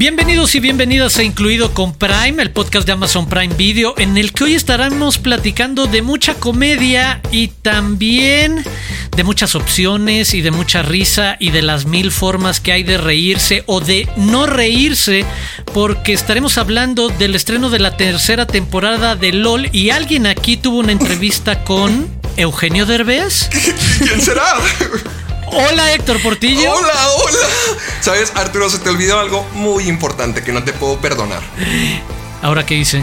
Bienvenidos y bienvenidas a Incluido con Prime, el podcast de Amazon Prime Video, en el que hoy estaremos platicando de mucha comedia y también de muchas opciones y de mucha risa y de las mil formas que hay de reírse o de no reírse, porque estaremos hablando del estreno de la tercera temporada de LOL y alguien aquí tuvo una entrevista con Eugenio Derbez. ¿Quién será? Hola Héctor Portillo. Hola, hola. Sabes, Arturo, se te olvidó algo muy importante que no te puedo perdonar. Ahora qué hice.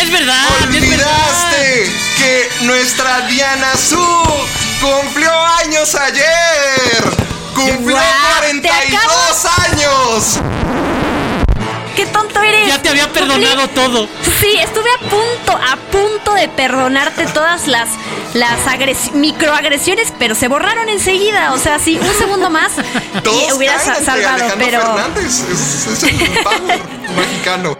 Es verdad. Olvidaste que nuestra Diana Su cumplió años ayer. Cumplió Guau, te 42 años. ¡Qué tonto eres! Ya te había perdonado todo. Sí, estuve a punto, a punto de perdonarte todas las, las agres- microagresiones, pero se borraron enseguida. O sea, sí, un segundo más y hubieras salvado, Alejandro pero. Fernández. Es, es el power mexicano.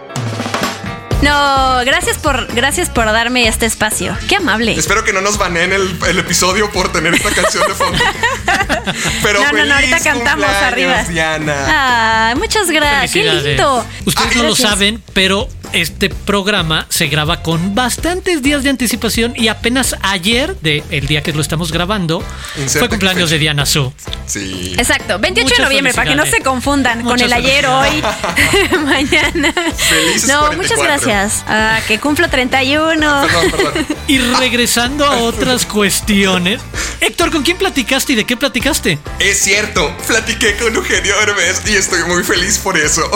No, gracias por, gracias por darme este espacio. Qué amable. Espero que no nos baneen el, el episodio por tener esta canción de fondo. Pero No, no, no, ahorita cantamos arriba. Diana. Ah, muchas gracias. Qué lindo. Ustedes no lo saben, pero este programa se graba con bastantes días de anticipación y apenas ayer, de el día que lo estamos grabando, Inserta fue cumpleaños de Diana Su. Sí. Exacto, 28 Muchas de noviembre, para que no se confundan con el ayer, hoy, mañana. Felices no, 44. muchas gracias. Ah, que cumplo 31. Perdón, perdón. Y regresando a otras cuestiones, Héctor, ¿con quién platicaste y de qué platicaste? Es cierto, platiqué con Eugenio Derbez y estoy muy feliz por eso.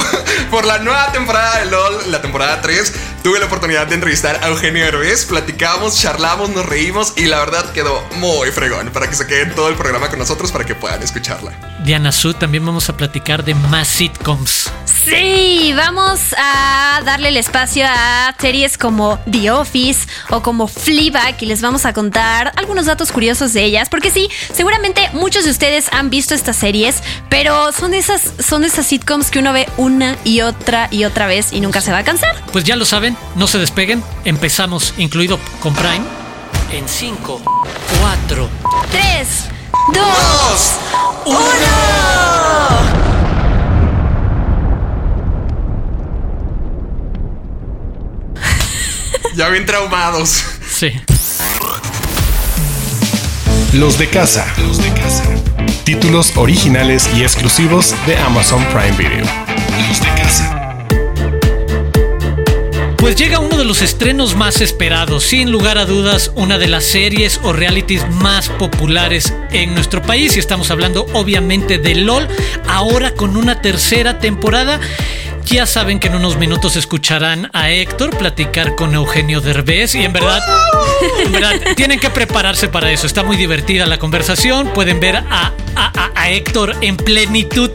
Por la nueva temporada de LOL, la temporada 3, tuve la oportunidad de entrevistar a Eugenio Derbez, platicamos, charlamos, nos reímos y la verdad quedó muy fregón para que se queden todo el programa con nosotros para que puedan escucharla. Diana Su, también vamos a platicar de más sitcoms. Sí, vamos a darle el espacio a series como The Office o como Fleabag y les vamos a contar algunos datos curiosos de ellas, porque sí, seguramente muchos de ustedes han visto estas series, pero son esas son esas sitcoms que uno ve una y otra y otra vez y nunca se va a cansar. Pues ya lo saben, no se despeguen, empezamos, incluido con Prime, en 5, 4, Tres, dos, uno. Ya bien traumados. sí. Los de casa. Los de casa. Títulos originales y exclusivos de Amazon Prime Video. Pues llega uno de los estrenos más esperados, sin lugar a dudas, una de las series o realities más populares en nuestro país. Y estamos hablando obviamente de LOL, ahora con una tercera temporada. Ya saben que en unos minutos escucharán a Héctor platicar con Eugenio Derbez y en verdad, en verdad, tienen que prepararse para eso. Está muy divertida la conversación. Pueden ver a, a- a- a Héctor en plenitud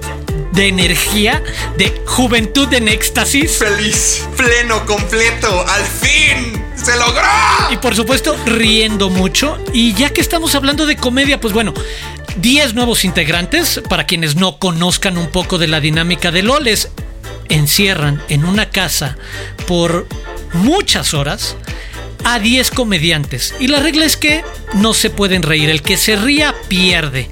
de energía, de juventud en éxtasis. Feliz, pleno, completo, al fin. ¡Se logró! Y por supuesto, riendo mucho. Y ya que estamos hablando de comedia, pues bueno, 10 nuevos integrantes, para quienes no conozcan un poco de la dinámica de LOLes, encierran en una casa por muchas horas a 10 comediantes. Y la regla es que no se pueden reír. El que se ría pierde.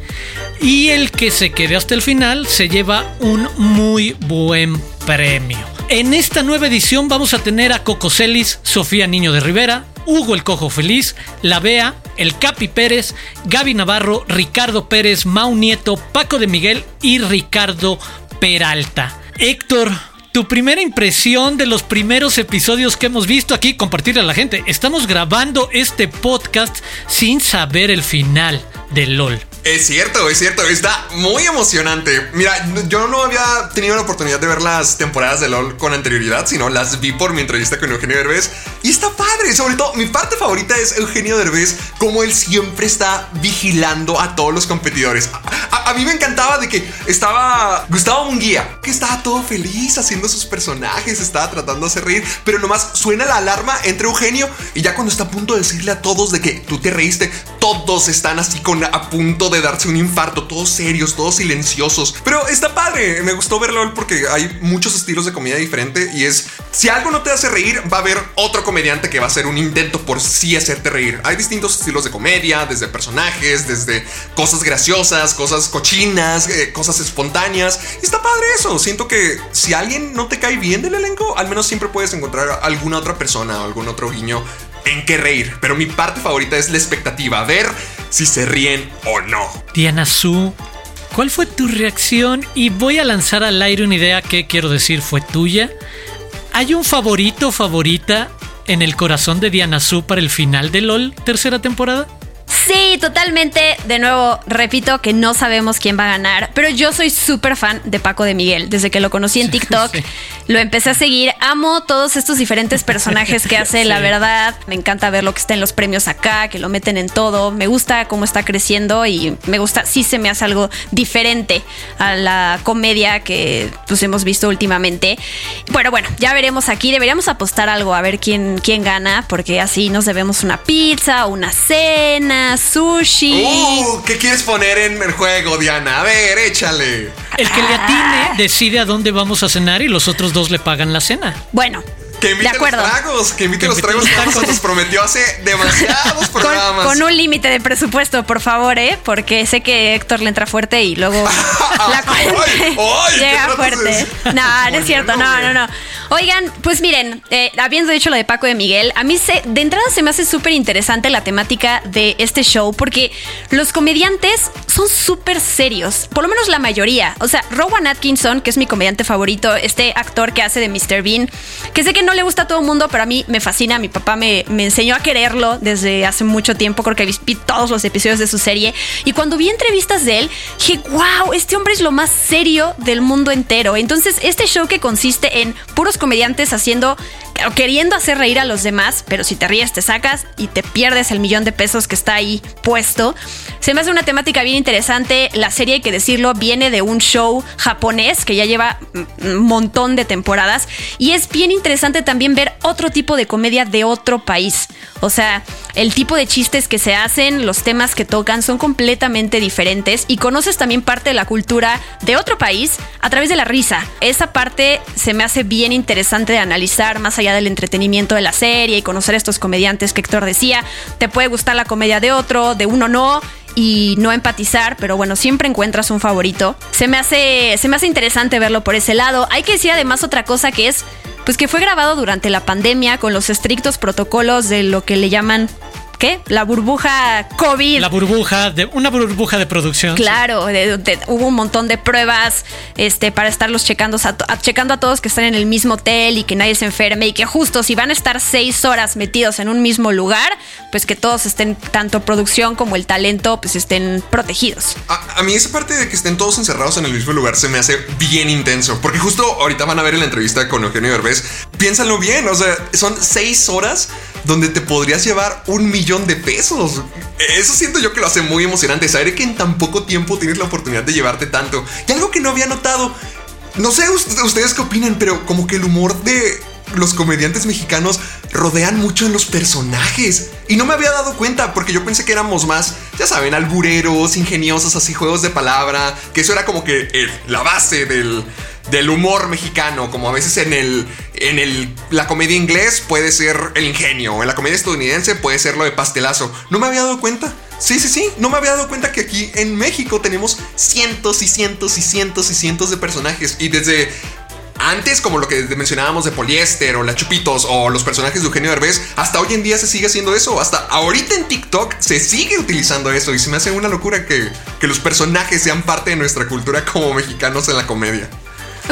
Y el que se quede hasta el final se lleva un muy buen premio. En esta nueva edición vamos a tener a Coco Celis, Sofía Niño de Rivera, Hugo el Cojo Feliz, La Bea, El Capi Pérez, Gaby Navarro, Ricardo Pérez, Mau Nieto, Paco de Miguel y Ricardo Peralta. Héctor, tu primera impresión de los primeros episodios que hemos visto aquí, compartirle a la gente. Estamos grabando este podcast sin saber el final de LOL. Es cierto, es cierto, está muy emocionante. Mira, yo no había tenido la oportunidad de ver las temporadas de LOL con anterioridad, sino las vi por mi entrevista con Eugenio Derbez. Y está padre, sobre todo mi parte favorita es Eugenio Derbez, como él siempre está vigilando a todos los competidores. A, mí me encantaba de que estaba Gustavo Munguía, que estaba todo feliz haciendo sus personajes, estaba tratando de hacer reír, pero nomás suena la alarma entre Eugenio y ya cuando está a punto de decirle a todos de que tú te reíste, todos están así con a punto de darse un infarto, todos serios, todos silenciosos. Pero está padre, me gustó verlo porque hay muchos estilos de comedia diferente y es, si algo no te hace reír, va a haber otro comediante que va a hacer un intento por sí hacerte reír. Hay distintos estilos de comedia, desde personajes, desde cosas graciosas, cosas cochinas, eh, cosas espontáneas. Y está padre eso. Siento que si alguien no te cae bien del elenco, al menos siempre puedes encontrar alguna otra persona o algún otro guiño en qué reír. Pero mi parte favorita es la expectativa, ver si se ríen o no. Diana Su, ¿cuál fue tu reacción? Y voy a lanzar al aire una idea que quiero decir fue tuya. ¿Hay un favorito favorita en el corazón de Diana Su para el final de LOL tercera temporada? Sí, totalmente. De nuevo, repito que no sabemos quién va a ganar, pero yo soy súper fan de Paco de Miguel. Desde que lo conocí en TikTok, Sí. lo empecé a seguir. Amo todos estos diferentes personajes que hace, la verdad. Me encanta ver lo que está en los premios acá, que lo meten en todo. Me gusta cómo está creciendo y me gusta, sí se me hace algo diferente a la comedia que pues hemos visto últimamente. Bueno, bueno, ya veremos aquí. Deberíamos apostar algo a ver quién, quién gana, porque así nos debemos una pizza, una cena, sushi. Uh, ¿Qué quieres poner en el juego, Diana? A ver, échale. El que le atine decide a dónde vamos a cenar y los otros dos le pagan la cena. Bueno, Que de invite los acuerdo. tragos, que invite Que los tragos los que nos prometió hace demasiados Con, programas. con un límite de presupuesto, por favor, ¿eh? Porque sé que Héctor le entra fuerte y luego la cuenta Ay, ay, ¿qué llega de fuerte. No, no es cierto, no, no, no. Oigan, pues miren, eh, habiendo dicho lo de Paco de Miguel, a mí se, de entrada se me hace súper interesante la temática de este show porque los comediantes son súper serios, por lo menos la mayoría. O sea, Rowan Atkinson, que es mi comediante favorito, este actor que hace de Mr. Bean, que sé que no le gusta a todo el mundo, pero a mí me fascina. Mi papá me, enseñó a quererlo desde hace mucho tiempo, creo que vi todos los episodios de su serie. Y cuando vi entrevistas de él, dije, wow, este hombre es lo más serio del mundo entero. Entonces, este show que consiste en puros comediantes haciendo, queriendo hacer reír a los demás, pero si te ríes te sacas y te pierdes el millón de pesos que está ahí puesto. Se me hace una temática bien interesante. La serie, hay que decirlo, viene de un show japonés que ya lleva un montón de temporadas. Y es bien interesante también ver otro tipo de comedia de otro país. O sea, el tipo de chistes que se hacen, los temas que tocan son completamente diferentes. Y conoces también parte de la cultura de otro país a través de la risa. Esa parte se me hace bien interesante de analizar más allá del entretenimiento de la serie y conocer a estos comediantes que Héctor decía. Te puede gustar la comedia de otro, de uno no y no empatizar, pero bueno, siempre encuentras un favorito. Se me hace se me hace interesante verlo por ese lado. Hay que decir además otra cosa que es pues que fue grabado durante la pandemia con los estrictos protocolos de lo que le llaman ¿qué? La burbuja COVID. La burbuja, de una burbuja de producción. Claro, de- de- hubo un montón de pruebas este, para estarlos checando a, to- a- checando a todos que están en el mismo hotel y que nadie se enferme y que justo si van a estar seis horas metidos en un mismo lugar, pues que todos estén, tanto producción como el talento, pues estén protegidos. A, a mí esa parte de que estén todos encerrados en el mismo lugar se me hace bien intenso. Porque justo ahorita van a ver en la entrevista con Eugenio Derbez. Piénsalo bien, o sea, son seis horas donde te podrías llevar un millón de pesos. Eso siento yo que lo hace muy emocionante. Saber que en tan poco tiempo tienes la oportunidad de llevarte tanto. Y algo que no había notado. No sé ust- ustedes qué opinan, pero como que el humor de los comediantes mexicanos rodean mucho en los personajes. Y no me había dado cuenta porque yo pensé que éramos más, ya saben, albureros, ingeniosos, así juegos de palabra. Que eso era como que la base del, del humor mexicano. Como a veces en el, en el, la comedia inglés puede ser el ingenio. En la comedia estadounidense puede ser lo de pastelazo. No me había dado cuenta. Sí, sí, sí. No me había dado cuenta que aquí en México tenemos cientos y cientos y cientos y cientos de personajes. Y desde antes, como lo que mencionábamos de Poliéster o la Chupitos o los personajes de Eugenio Derbez, hasta hoy en día se sigue haciendo eso. Hasta ahorita en TikTok se sigue utilizando eso y se me hace una locura que, que los personajes sean parte de nuestra cultura como mexicanos en la comedia.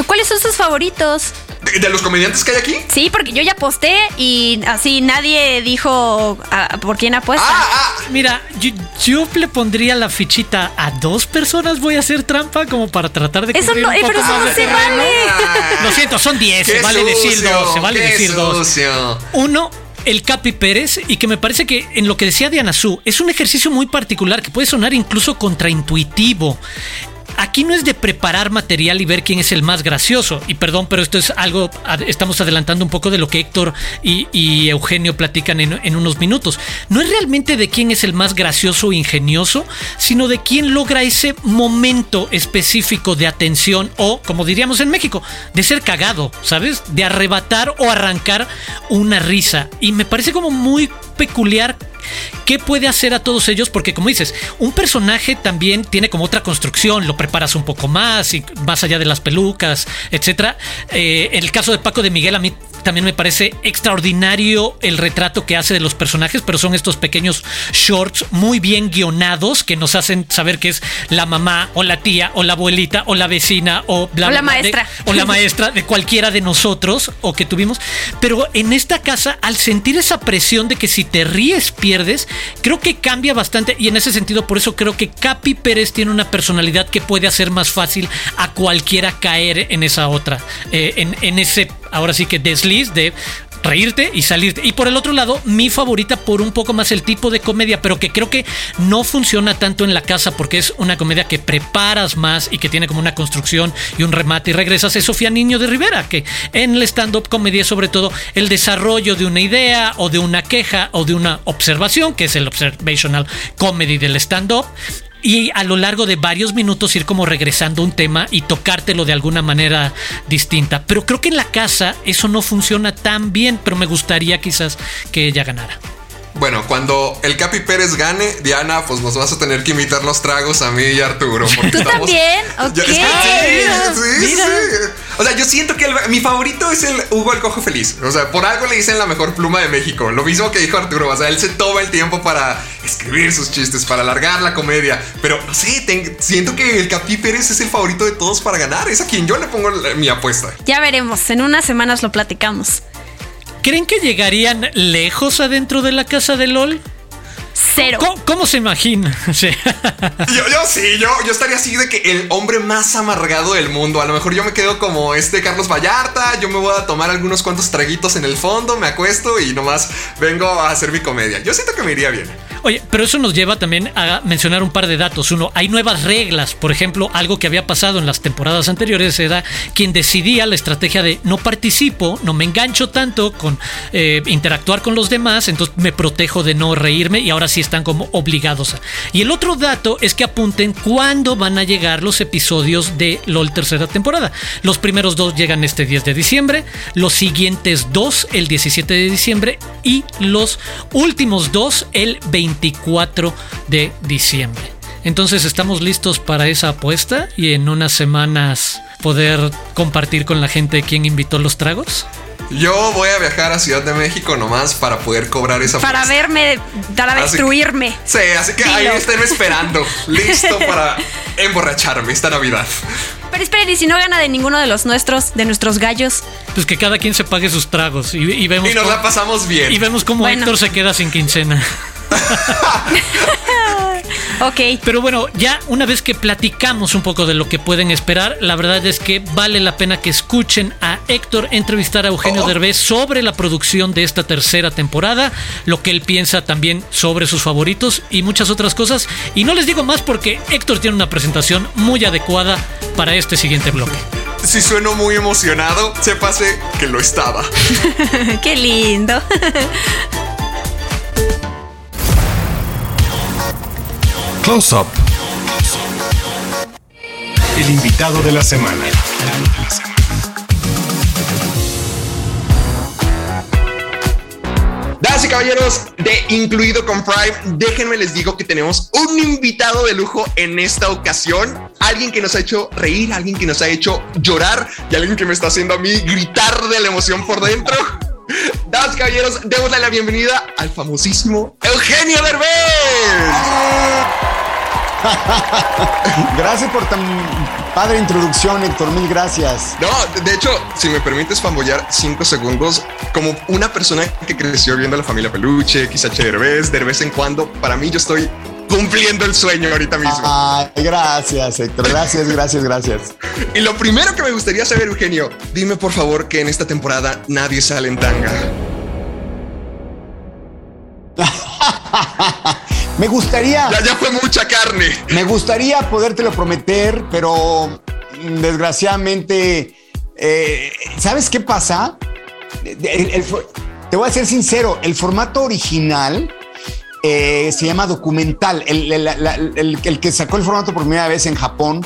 ¿Cuáles son sus favoritos? ¿De, de los comediantes que hay aquí? Sí, porque yo ya aposté y así nadie dijo ah, por quién apuesta. Ah, ah, Mira, yo, yo le pondría la fichita a dos personas. Voy a hacer trampa como para tratar de Eso no, un eh, poco pero eso más no de se vale. Lo siento, son 10. qué Se vale decir dos. Se vale decir dos. Uno, el Capi Pérez, y que me parece que en lo que decía Diana Su, es un ejercicio muy particular que puede sonar incluso contraintuitivo. Aquí no es de preparar material y ver quién es el más gracioso. Y perdón, pero esto es algo, estamos adelantando un poco de lo que Héctor y, Eugenio platican en, en, unos minutos. No es realmente de quién es el más gracioso o ingenioso, sino de quién logra ese momento específico de atención o, como diríamos en México, de ser cagado, ¿sabes? De arrebatar o arrancar una risa. Y me parece como muy peculiar ¿Qué puede hacer a todos ellos? Porque como dices, un personaje también tiene como otra construcción, lo preparas un poco más y más allá de las pelucas, etc. Eh, en el caso de Paco de Miguel, a mí también me parece extraordinario el retrato que hace de los personajes, pero son estos pequeños shorts muy bien guionados que nos hacen saber que es la mamá o la tía o la abuelita o la vecina o la, maestra. o la maestra de cualquiera de nosotros o que tuvimos. Pero en esta casa, al sentir esa presión de que si te ríes pierdes, creo que cambia bastante y en ese sentido por eso creo que Capi Pérez tiene una personalidad que puede hacer más fácil a cualquiera caer en esa otra, eh, en, en ese ahora sí que desliz de reírte y salirte. Y por el otro lado, mi favorita por un poco más el tipo de comedia, pero que creo que no funciona tanto en la casa porque es una comedia que preparas más y que tiene como una construcción y un remate y regresas, es Sofía Niño de Rivera, que en el stand-up comedia sobre todo el desarrollo de una idea o de una queja o de una observación, que es el observational comedy del stand-up, y a lo largo de varios minutos ir como regresando un tema y tocártelo de alguna manera distinta. Pero creo que en la casa eso no funciona tan bien, pero me gustaría quizás que ella ganara. Bueno, cuando el Capi Pérez gane, Diana, pues nos vas a tener que invitar los tragos a mí y a Arturo. ¿Tú también? sí, sí, sí. O sea, yo siento que mi favorito es el Hugo el Cojo Feliz. O sea, por algo le dicen la mejor pluma de México. Lo mismo que dijo Arturo. O sea, él se toma el tiempo para escribir sus chistes, para alargar la comedia. Pero no sé, siento que el Capi Pérez es el favorito de todos para ganar. Es a quien yo le pongo mi apuesta. Ya veremos. En unas semanas lo platicamos. ¿Creen que llegarían lejos adentro de la casa de LOL? Cero. ¿Cómo, se imagina? Sí. Yo, yo, sí, yo, yo estaría así de que el hombre más amargado del mundo. A lo mejor yo me quedo como este Carlos Vallarta. Yo me voy a tomar algunos cuantos traguitos en el fondo, me acuesto y nomás vengo a hacer mi comedia. Yo siento que me iría bien. Oye, pero eso nos lleva también a mencionar un par de datos. Uno, hay nuevas reglas. Por ejemplo, algo que había pasado en las temporadas anteriores era quien decidía la estrategia de no participo, no me engancho tanto con eh, interactuar con los demás, entonces me protejo de no reírme y ahora sí están como obligados a. Y el otro dato es que apunten cuándo van a llegar los episodios de LOL tercera temporada. Los primeros dos llegan este 10 de diciembre, los siguientes dos el 17 de diciembre y los últimos dos el 20 24 de diciembre. Entonces estamos listos para esa apuesta y en unas semanas poder compartir con la gente quién invitó los tragos. Yo voy a viajar a Ciudad de México nomás para poder cobrar esa Para verme, para destruirme. sí, así que ahí estén esperando, listo para emborracharme esta Navidad. Pero esperen, y si no gana de ninguno de los nuestros, de nuestros gallos. Pues que cada quien se pague sus tragos y, vemos. Y nos la pasamos bien. Y vemos cómo Héctor se queda sin quincena. ok. Pero bueno, ya una vez que platicamos un poco de lo que pueden esperar, la verdad es que vale la pena que escuchen a Héctor entrevistar a Eugenio oh. Derbez sobre la producción de esta tercera temporada, lo que él piensa también sobre sus favoritos y muchas otras cosas. Y no les digo más porque Héctor tiene una presentación muy adecuada para este siguiente bloque. Si sueno muy emocionado, sépase que lo estaba. Qué lindo. Close Up. El invitado de la semana. Damas y caballeros de Incluido con Prime, déjenme les digo que tenemos un invitado de lujo en esta ocasión. Alguien que nos ha hecho reír, alguien que nos ha hecho llorar y alguien que me está haciendo a mí gritar de la emoción por dentro. Damas y caballeros, démosle la bienvenida al famosísimo Eugenio Derbez. gracias por tan padre introducción, Héctor. Mil gracias. No, de hecho, si me permites fambollar cinco segundos, como una persona que creció viendo a la familia Peluche, XH Derbez, de vez en cuando, para mí yo estoy cumpliendo el sueño ahorita mismo. Ay, gracias, Héctor. Gracias, gracias, gracias. Y lo primero que me gustaría saber, Eugenio, dime por favor que en esta temporada nadie sale en tanga. Me gustaría. Ya, ya fue mucha carne. Me gustaría podértelo prometer, pero mm, desgraciadamente. eh, ¿Sabes qué pasa? El- el fo- te voy a ser sincero, el formato original eh, se llama documental. El que sacó el formato por primera vez en Japón,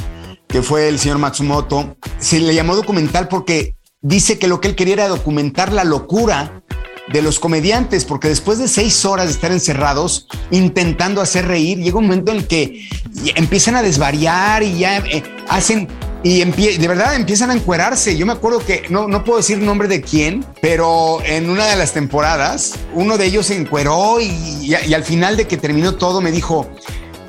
que fue el señor Matsumoto, se le llamó documental porque dice que lo que él quería era documentar la locura de los comediantes, porque después de seis horas de estar encerrados intentando hacer reír, llega un momento en que empiezan a desvariar y ya eh, hacen y de verdad empiezan a encuerarse. Yo me acuerdo que no, no puedo decir nombre de quién, pero en una de las temporadas uno de ellos se encueró y al final de que terminó todo me dijo,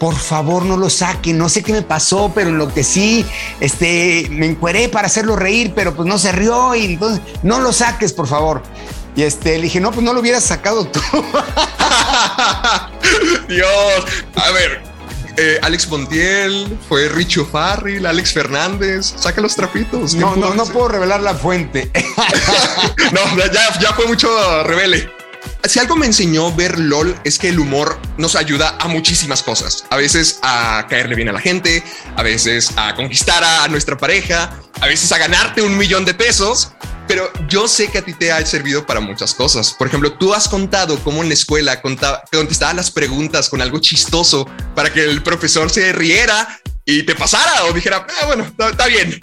por favor no lo saquen, no sé qué me pasó, pero en lo que sí, este, me encueré para hacerlo reír, pero pues no se rió y entonces no lo saques, por favor. Y este, le dije, no, pues no lo hubieras sacado tú. Dios. A ver, eh, Alex Montiel, fue Richo Farrell, Alex Fernández. Saca los trapitos. No, ¿Qué no, no puedo revelar la fuente. No, ya, ya fue mucho revele. Si algo me enseñó ver LOL es que el humor nos ayuda a muchísimas cosas. A veces a caerle bien a la gente, a veces a conquistar a nuestra pareja, a veces a ganarte un millón de pesos. Pero yo sé que a ti te ha servido para muchas cosas. Por ejemplo, tú has contado cómo en la escuela conta- contestabas las preguntas con algo chistoso para que el profesor se riera y te pasara o dijera, ah, bueno, está- está bien.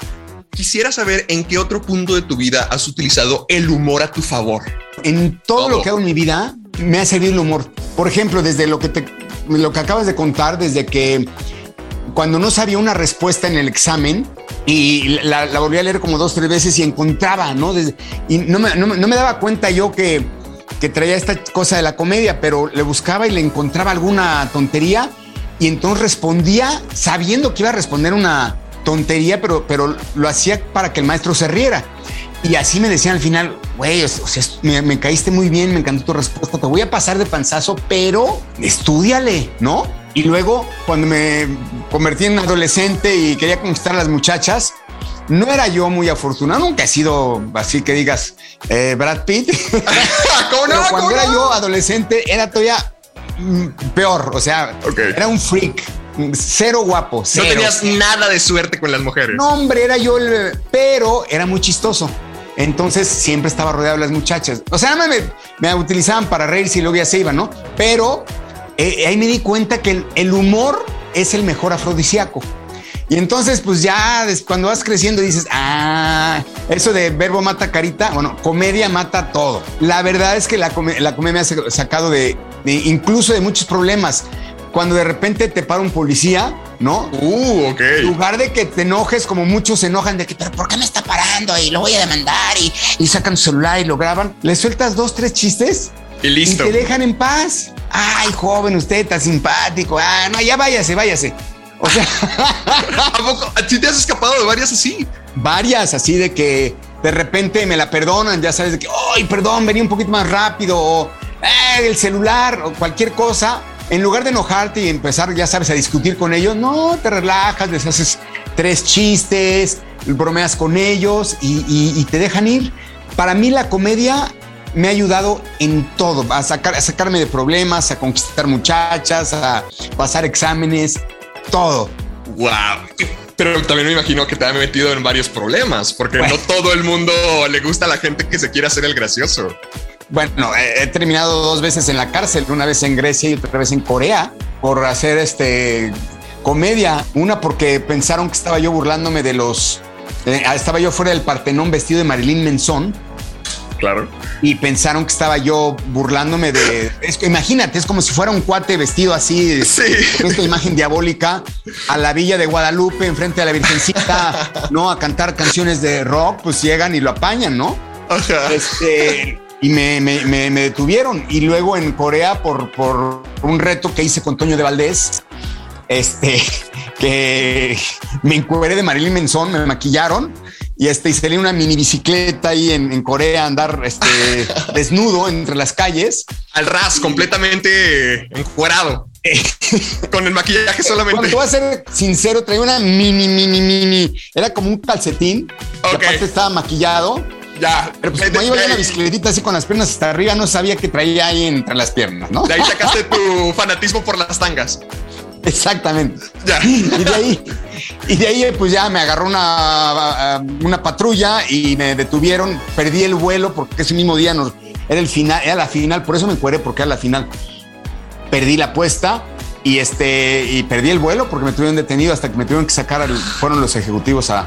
Quisiera saber en qué otro punto de tu vida has utilizado el humor a tu favor. en todo, Todo. lo que hago en mi vida me ha servido el humor. Por ejemplo, desde lo que te, lo que acabas de contar, desde que cuando no sabía una respuesta en el examen y la, la volví a leer como dos, tres veces y encontraba, ¿no? Desde- y no me, no no me daba cuenta yo que, que traía esta cosa de la comedia, pero le buscaba y le encontraba alguna tontería y entonces respondía sabiendo que iba a responder una tontería, pero, pero lo hacía para que el maestro se riera. Y así me decían al final, güey, o sea, me, me caíste muy bien, me encantó tu respuesta, te voy a pasar de panzazo, pero estudiale, ¿no? Y luego, cuando me convertí en adolescente y quería conquistar a las muchachas, no era yo muy afortunado, nunca he sido así que digas eh, Brad Pitt. ¿Cómo no? Pero cuando ¿Cómo era no? yo adolescente, era todavía mm, peor. O sea, era un freak, cero guapo. No tenías nada de suerte con las mujeres. No, hombre, era yo el. Pero era muy chistoso. Entonces siempre estaba rodeado de las muchachas. O sea, me, me utilizaban para reírse y luego ya se iban, ¿no? Pero eh, ahí me di cuenta que el, el humor es el mejor afrodisíaco. Y entonces, pues ya cuando vas creciendo dices, ah, eso de verbo mata carita, bueno, comedia mata todo. La verdad es que la, come- la comedia me ha sa- sacado de, de incluso de muchos problemas. Cuando de repente te para un policía, ¿no? Uh, ok. En lugar de que te enojes como muchos se enojan de que, pero ¿por qué me está parando? Y lo voy a demandar y, y sacan su celular y lo graban. Le sueltas dos, tres chistes Y listo. y te dejan en paz. Ay, joven, usted está simpático. Ah, no, ya váyase, váyase. O sea, ¿A poco? ¿A ti te has escapado de varias así? varias así de que de repente me la perdonan, ya sabes de que, ay, perdón, venía un poquito más rápido o "Eh, el celular o cualquier cosa. En lugar de enojarte y empezar, ya sabes, a discutir con ellos, no, te relajas, les haces tres chistes, bromeas con ellos y, y- y te dejan ir. Para mí la comedia me ha ayudado en todo, a, sacar, a sacarme de problemas, a conquistar muchachas, a pasar exámenes, todo. Wow. Pero también me imagino que te ha metido en varios problemas, porque no todo el mundo le gusta a la gente que se quiere hacer el gracioso. Bueno, he, terminado dos veces en la cárcel, una vez en Grecia y otra vez en Corea, por hacer este comedia. Una porque pensaron que estaba yo burlándome de los. eh, estaba yo fuera del Partenón vestido de Marilyn Manson Claro. y pensaron que estaba yo burlándome de. Es imagínate, es como si fuera un cuate vestido así, Sí. con esta imagen diabólica, a la villa de Guadalupe, enfrente de la Virgencita, ¿no? A cantar canciones de rock, pues llegan y lo apañan, ¿no? Ajá. Este, y me, me- me- me detuvieron. Y luego en Corea, por, por un reto que hice con Toño de Valdés, este, que me encueré de Marilyn Manson, me maquillaron y este, y una mini bicicleta ahí en, en Corea andar este, desnudo entre las calles. Al ras, completamente encuerado. Con el maquillaje Cuando solamente. te voy a ser sincero, traía una mini, mini, mini. Era como un calcetín. Ok. Y aparte estaba maquillado. Ya. Pero pues como iba en la bicicletita así con las piernas hasta arriba, no sabía que traía ahí entre las piernas, ¿no? de ahí sacaste tu fanatismo por las tangas. Exactamente. Ya. Y de ahí, y de ahí pues ya me agarró una, una patrulla y me detuvieron. Perdí el vuelo porque ese mismo día era el final, era la final, por eso me encueré porque era la final. Perdí la apuesta y este y perdí el vuelo porque me tuvieron detenido hasta que me tuvieron que sacar, fueron los ejecutivos a,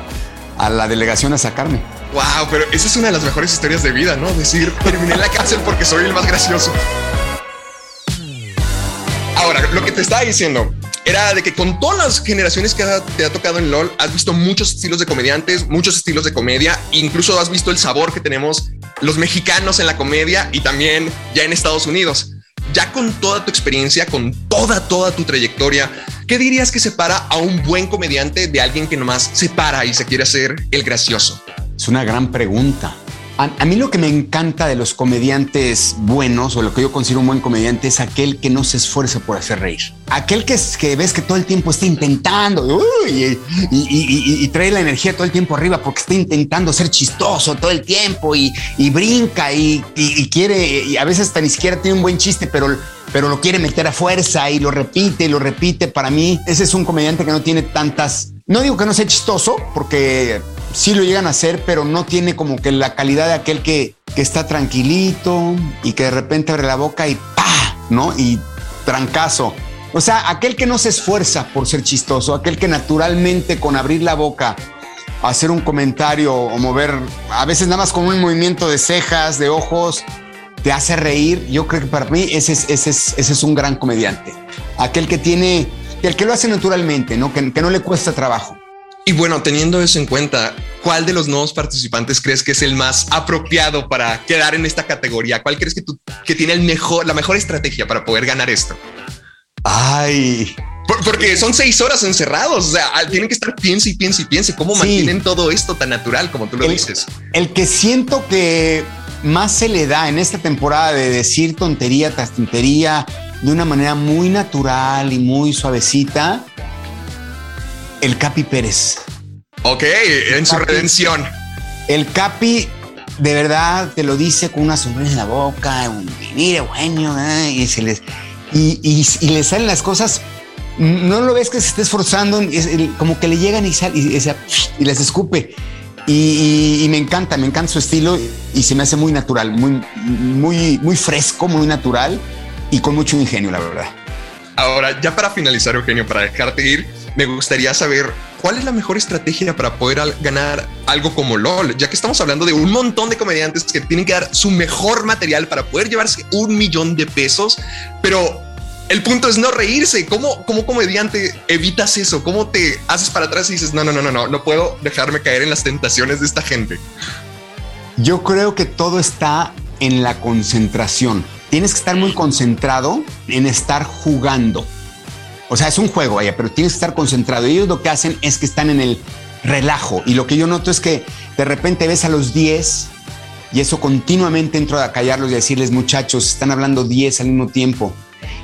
a la delegación a sacarme. Wow, pero esa es una de las mejores historias de vida, ¿no? Decir, terminé la cárcel porque soy el más gracioso. Ahora, lo que te estaba diciendo era de que con todas las generaciones que te ha tocado en LOL, has visto muchos estilos de comediantes, muchos estilos de comedia, incluso has visto el sabor que tenemos los mexicanos en la comedia y también ya en Estados Unidos. Ya con toda tu experiencia, con toda, toda tu trayectoria, ¿qué dirías que separa a un buen comediante de alguien que nomás se para y se quiere hacer el gracioso? Es una gran pregunta. A, mí lo que me encanta de los comediantes buenos o lo que yo considero un buen comediante es aquel que no se esfuerza por hacer reír. Aquel que, es- que ves que todo el tiempo está intentando y, trae la energía todo el tiempo arriba porque está intentando ser chistoso todo el tiempo y, brinca y quiere, y a veces hasta ni siquiera tiene un buen chiste, pero, pero lo quiere meter a fuerza y lo repite y lo repite. Para mí, ese es un comediante que no tiene tantas. No digo que no sea chistoso, porque sí lo llegan a hacer, pero no tiene como que la calidad de aquel que, que está tranquilito y que de repente abre la boca y ¡pa! ¿no? Y trancazo. O sea, aquel que no se esfuerza por ser chistoso, aquel que naturalmente con abrir la boca, hacer un comentario o mover, a veces nada más con un movimiento de cejas, de ojos, te hace reír. Yo creo que para mí ese es, ese es, ese es un gran comediante. Aquel que tiene, el que lo hace naturalmente, ¿no? Que, que no le cuesta trabajo. Y bueno, teniendo eso en cuenta, ¿cuál de los nuevos participantes crees que es el más apropiado para quedar en esta categoría? ¿Cuál crees que, tú, que tiene el mejor, la mejor estrategia para poder ganar esto? Ay, Por- porque son seis horas encerrados, o sea, ah, tienen que estar piense y piense y piense cómo Sí. mantienen todo esto tan natural como tú lo el, dices. el que siento que más se le da en esta temporada de decir tontería tras tontería de una manera muy natural y muy suavecita, el Capi Pérez. Ok, en su redención. El Capi de verdad te lo dice con una sonrisa en la boca, un, mire, bueno, ah, y se les y, y- y le salen las cosas. No lo ves que se esté esforzando, es como que le llegan y, sal- y, y les escupe. Y, y- y me encanta, me encanta su estilo y se me hace muy natural, muy, muy, muy fresco, muy natural y con mucho ingenio, la verdad. Ahora, ya para finalizar, Eugenio, para dejarte ir, me gustaría saber cuál es la mejor estrategia para poder al- ganar algo como LOL, ya que estamos hablando de un montón de comediantes que tienen que dar su mejor material para poder llevarse un millón de pesos, pero el punto es no reírse. ¿Cómo, como comediante evitas eso? ¿Cómo te haces para atrás y dices, no, no, no, no, no, no puedo dejarme caer en las tentaciones de esta gente? Yo creo que todo está en la concentración. Tienes que estar muy concentrado en estar jugando. O sea, es un juego, vaya, pero tienes que estar concentrado. Y ellos lo que hacen es que están en el relajo. Y lo que yo noto es que de repente ves a los 10 y eso continuamente entro a callarlos y decirles, muchachos, están hablando 10 al mismo tiempo.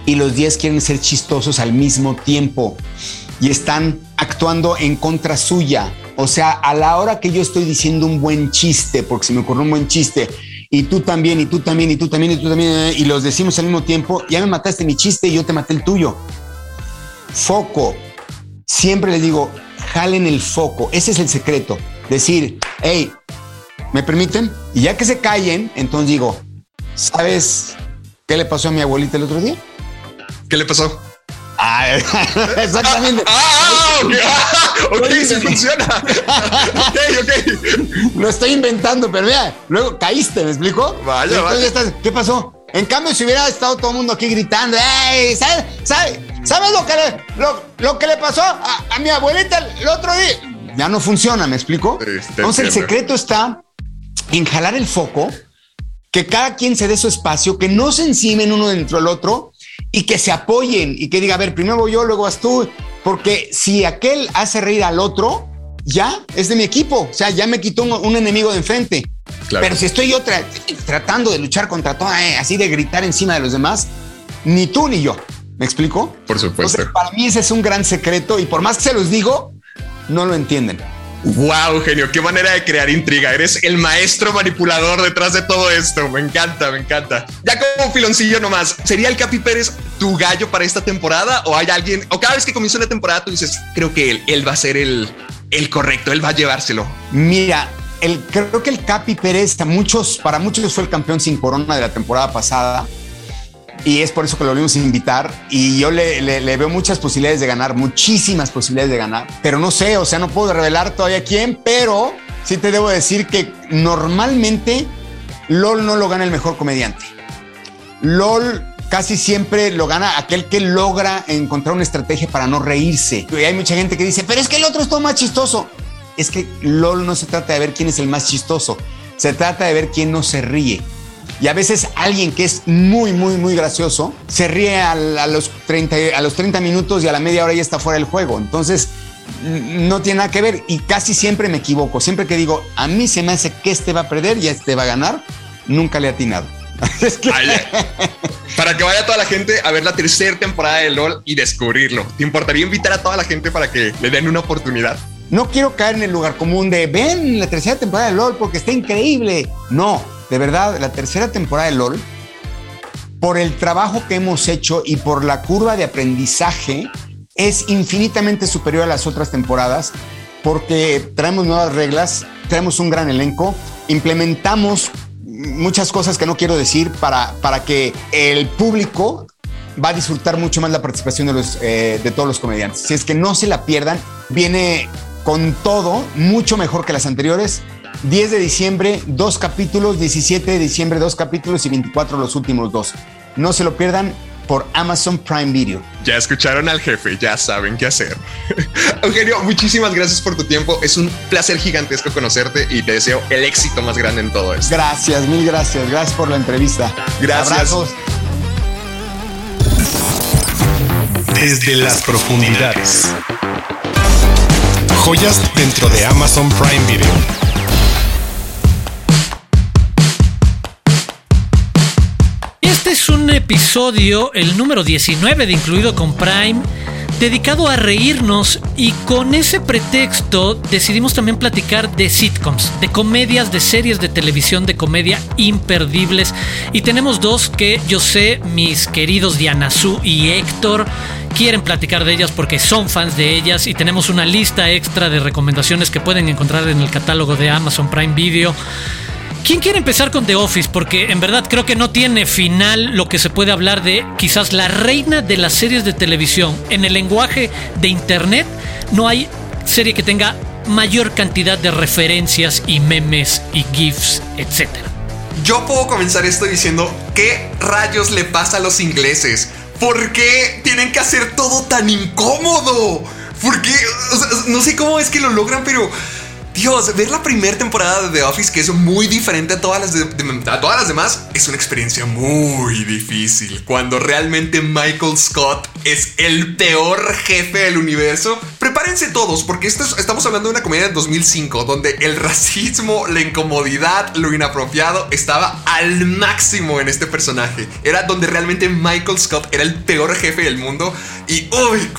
Y los 10 quieren ser chistosos al mismo tiempo. Y están actuando en contra suya. O sea, a la hora que yo estoy diciendo un buen chiste, porque se me ocurrió un buen chiste, y tú también, y tú también, y tú también, y tú también, eh, y los decimos al mismo tiempo, ya me mataste mi chiste y yo te maté el tuyo. Foco. Siempre les digo, jalen el foco. Ese es el secreto. Decir, hey, ¿me permiten? Y ya que se callen, entonces digo, ¿sabes qué le pasó a mi abuelita el otro día? ¿Qué le pasó? Ah, exactamente. Ah, ok, ah, ok, sí funciona. ok, ok. Lo estoy inventando, pero mira, luego caíste, ¿me explico? Vaya, vaya. ya estás, ¿Qué pasó? En cambio, si hubiera estado todo el mundo aquí gritando, ¡Ey! ¿Sabes, sabes, ¿sabes lo, que le, lo, lo que le pasó a, a mi abuelita el otro día? Ya no funciona, ¿me explico? Sí, Entonces el secreto está en jalar el foco, que cada quien se dé su espacio, que no se encimen uno dentro del otro y que se apoyen y que diga, a ver, primero voy yo, luego vas tú, porque si aquel hace reír al otro, ya es de mi equipo, o sea, ya me quitó un, un enemigo de enfrente. Claro. Pero si estoy yo tra- tratando de luchar contra todo, eh, así de gritar encima de los demás, ni tú ni yo. ¿Me explico? Por supuesto. Entonces, para mí ese es un gran secreto y por más que se los digo, no lo entienden. Wow, genio, qué manera de crear intriga. Eres el maestro manipulador detrás de todo esto. Me encanta, me encanta. Ya como filoncillo nomás, ¿sería el Capi Pérez tu gallo para esta temporada? ¿O hay alguien, o cada vez que comienza una temporada tú dices, creo que él, va a ser el, el correcto, él va a llevárselo? Mira, creo que el Capi Pérez, para muchos fue el campeón sin corona de la temporada pasada y es por eso que lo volvimos a invitar. Y yo le, veo muchas posibilidades de ganar, muchísimas posibilidades de ganar, pero no sé, o sea, no puedo revelar todavía quién, pero sí te debo decir que normalmente LOL no lo gana el mejor comediante. LOL casi siempre lo gana aquel que logra encontrar una estrategia para no reírse. Y hay mucha gente que dice, pero es que el otro es todo más chistoso. Es que LOL no se trata de ver quién es el más chistoso, se trata de ver quién no se ríe. Y a veces alguien que es muy, muy, muy gracioso se ríe a, los 30, a los 30 minutos y a la media hora ya está fuera del juego. Entonces, no tiene nada que ver y casi siempre me equivoco. Siempre que digo, a mí se me hace que este va a perder y este va a ganar, nunca le he atinado. para que vaya toda la gente a ver la tercera temporada de LOL y descubrirlo. ¿Te importaría invitar a toda la gente para que le den una oportunidad? No quiero caer en el lugar común de ven la tercera temporada de LOL porque está increíble. No, de verdad, la tercera temporada de LOL, por el trabajo que hemos hecho y por la curva de aprendizaje, es infinitamente superior a las otras temporadas porque traemos nuevas reglas, traemos un gran elenco, implementamos muchas cosas que no quiero decir para, para que el público va a disfrutar mucho más la participación de, los, eh, de todos los comediantes. Si es que no se la pierdan, viene con todo mucho mejor que las anteriores 10 de diciembre, dos capítulos, 17 de diciembre, dos capítulos y 24 los últimos dos. No se lo pierdan por Amazon Prime Video. Ya escucharon al jefe, ya saben qué hacer. Eugenio, muchísimas gracias por tu tiempo. Es un placer gigantesco conocerte y te deseo el éxito más grande en todo esto. Gracias, mil gracias. Gracias por la entrevista. Gracias. Abrazos. Desde las profundidades. Joyas dentro de Amazon Prime Video. Este es un episodio, el número 19 de Incluido con Prime, dedicado a reírnos y con ese pretexto decidimos también platicar de sitcoms, de comedias, de series de televisión de comedia imperdibles. Y tenemos dos que yo sé, mis queridos Diana Su y Héctor quieren platicar de ellas porque son fans de ellas y tenemos una lista extra de recomendaciones que pueden encontrar en el catálogo de Amazon Prime Video. ¿Quién quiere empezar con The Office? Porque en verdad creo que no tiene final lo que se puede hablar de quizás la reina de las series de televisión. En el lenguaje de Internet no hay serie que tenga mayor cantidad de referencias y memes y GIFs, etc. Yo puedo comenzar esto diciendo, ¿qué rayos le pasa a los ingleses? ¿Por qué tienen que hacer todo tan incómodo? ¿Por qué? no sé cómo es que lo logran, pero Dios, ver la primera temporada de The Office, que es muy diferente a todas las, demás, es una experiencia muy difícil. Cuando realmente Michael Scott es el peor jefe del universo, prepárense todos, porque estamos hablando de una comedia de 2005, donde el racismo, la incomodidad, lo inapropiado estaba al máximo en este personaje. Era donde realmente Michael Scott era el peor jefe del mundo. Y, uy,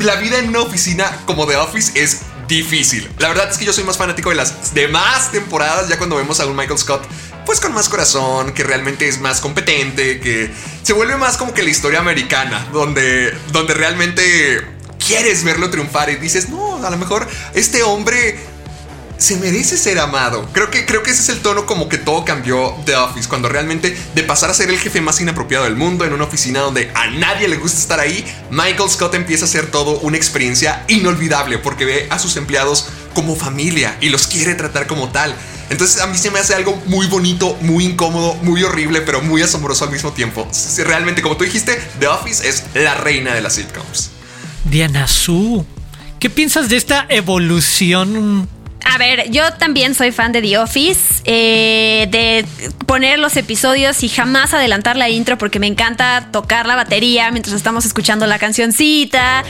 la vida en una oficina como The Office es difícil. La verdad es que yo soy más fanático de las demás temporadas, ya cuando vemos a un Michael Scott, pues con más corazón, que realmente es más competente, que se vuelve más como que la historia americana, donde, donde realmente quieres verlo triunfar y dices, no, a lo mejor este hombre se merece ser amado. Creo que, creo que ese es el tono como que todo cambió de Office, cuando realmente de pasar a ser el jefe más inapropiado del mundo en una oficina donde a nadie le gusta estar ahí, Michael Scott empieza a ser todo una experiencia inolvidable porque ve a sus empleados como familia y los quiere tratar como tal. Entonces a mí se me hace algo muy bonito, muy incómodo, muy horrible, pero muy asombroso al mismo tiempo. Realmente, como tú dijiste, The Office es la reina de las sitcoms. Diana Su, ¿qué piensas de esta evolución a ver, yo también soy fan de The Office, eh, de poner los episodios y jamás adelantar la intro porque me encanta tocar la batería mientras estamos escuchando la cancioncita.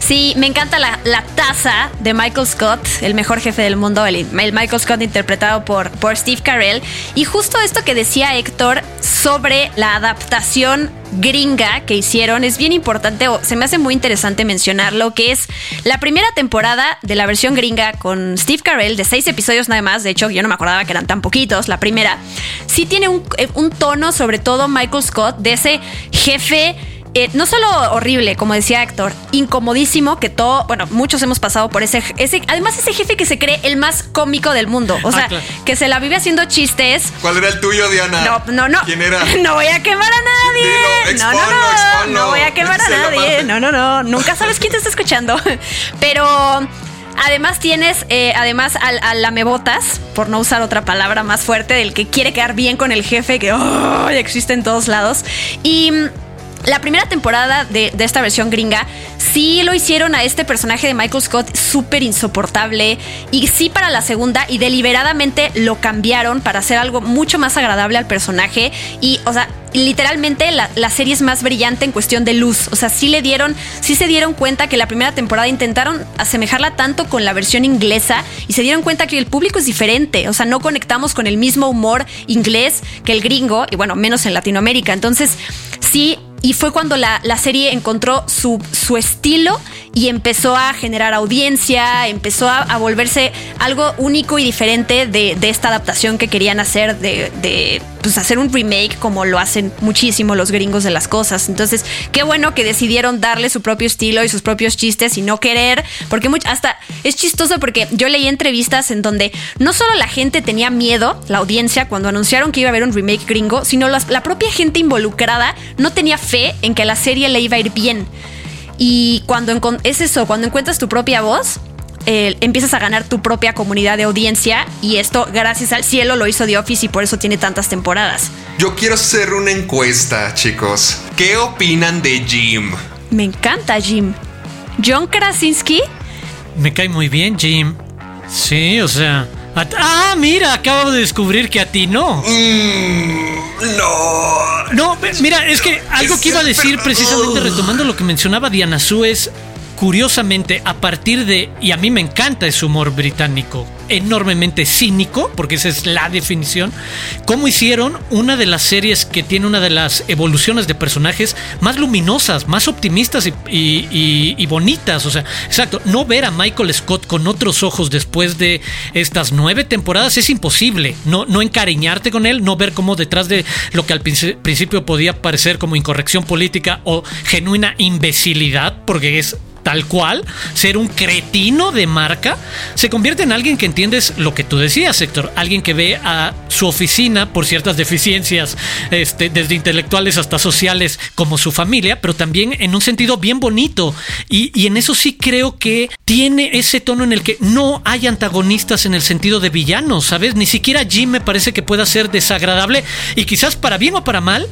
Sí, me encanta la, la taza de Michael Scott, el mejor jefe del mundo, el, el Michael Scott interpretado por, por Steve Carell. Y justo esto que decía Héctor sobre la adaptación gringa que hicieron es bien importante, o se me hace muy interesante mencionarlo, que es la primera temporada de la versión gringa con Steve Carell, de seis episodios nada más, de hecho yo no me acordaba que eran tan poquitos, la primera, sí tiene un, un tono, sobre todo Michael Scott, de ese jefe eh, no solo horrible, como decía Héctor, incomodísimo, que todo, bueno, muchos hemos pasado por ese, ese, además ese jefe que se cree el más cómico del mundo, o Ah, sea, claro. que se la vive haciendo chistes. ¿Cuál era el tuyo, Diana? No, no, no. ¿Quién era? No voy a quemar a nadie. Dilo, no, no, no. No voy a quemar a nadie. No, no, no. Nunca sabes quién te está escuchando. Pero además tienes, eh, además al, al lamebotas, por no usar otra palabra más fuerte, del que quiere quedar bien con el jefe, que oh, existe en todos lados. Y la primera temporada de, de esta versión gringa sí lo hicieron a este personaje de Michael Scott súper insoportable y sí para la segunda y deliberadamente lo cambiaron para hacer algo mucho más agradable al personaje y o sea literalmente la, la serie es más brillante en cuestión de luz. O sea sí le dieron sí se dieron cuenta que la primera temporada intentaron asemejarla tanto con la versión inglesa y se dieron cuenta que el público es diferente. O sea no conectamos con el mismo humor inglés que el gringo y bueno menos en Latinoamérica. Entonces sí y fue cuando la, la serie encontró su, su estilo y empezó a generar audiencia, empezó a, volverse algo único y diferente de, esta adaptación que querían hacer, de, pues hacer un remake como lo hacen muchísimo los gringos de las cosas. Entonces, qué bueno que decidieron darle su propio estilo y sus propios chistes y no querer, porque much- hasta es chistoso porque yo leí entrevistas en donde no solo la gente tenía miedo, la audiencia, cuando anunciaron que iba a haber un remake gringo, sino la propia gente involucrada no tenía fe en que la serie le iba a ir bien. Y cuando es eso, cuando encuentras tu propia voz, eh, empiezas a ganar tu propia comunidad de audiencia y esto, gracias al cielo, lo hizo The Office y por eso tiene tantas temporadas. Yo quiero hacer una encuesta, chicos. ¿Qué opinan de Jim? Me encanta Jim. John Krasinski, Me cae muy bien, Jim. Sí, o sea. A- ah, mira, acabo de descubrir que a ti no. Mm, no. No, mira, es que algo que iba a decir precisamente retomando lo que mencionaba Diana Su es curiosamente a partir de y a mí me encanta ese humor británico enormemente cínico porque esa es la definición cómo hicieron una de las series que tiene una de las evoluciones de personajes más luminosas más optimistas y, bonitas o sea exacto no ver a Michael Scott con otros ojos después de estas nueve temporadas es imposible no no encariñarte con él no ver cómo detrás de lo que al princi- principio podía parecer como incorrección política o genuina imbecilidad porque es tal cual, ser un cretino de marca, se convierte en alguien que entiendes lo que tú decías, Héctor. Alguien que ve a su oficina por ciertas deficiencias, este, desde intelectuales hasta sociales, como su familia, pero también en un sentido bien bonito. Y, y en eso sí creo que tiene ese tono en el que no hay antagonistas en el sentido de villanos, ¿sabes? Ni siquiera Jim me parece que pueda ser desagradable y quizás para bien o para mal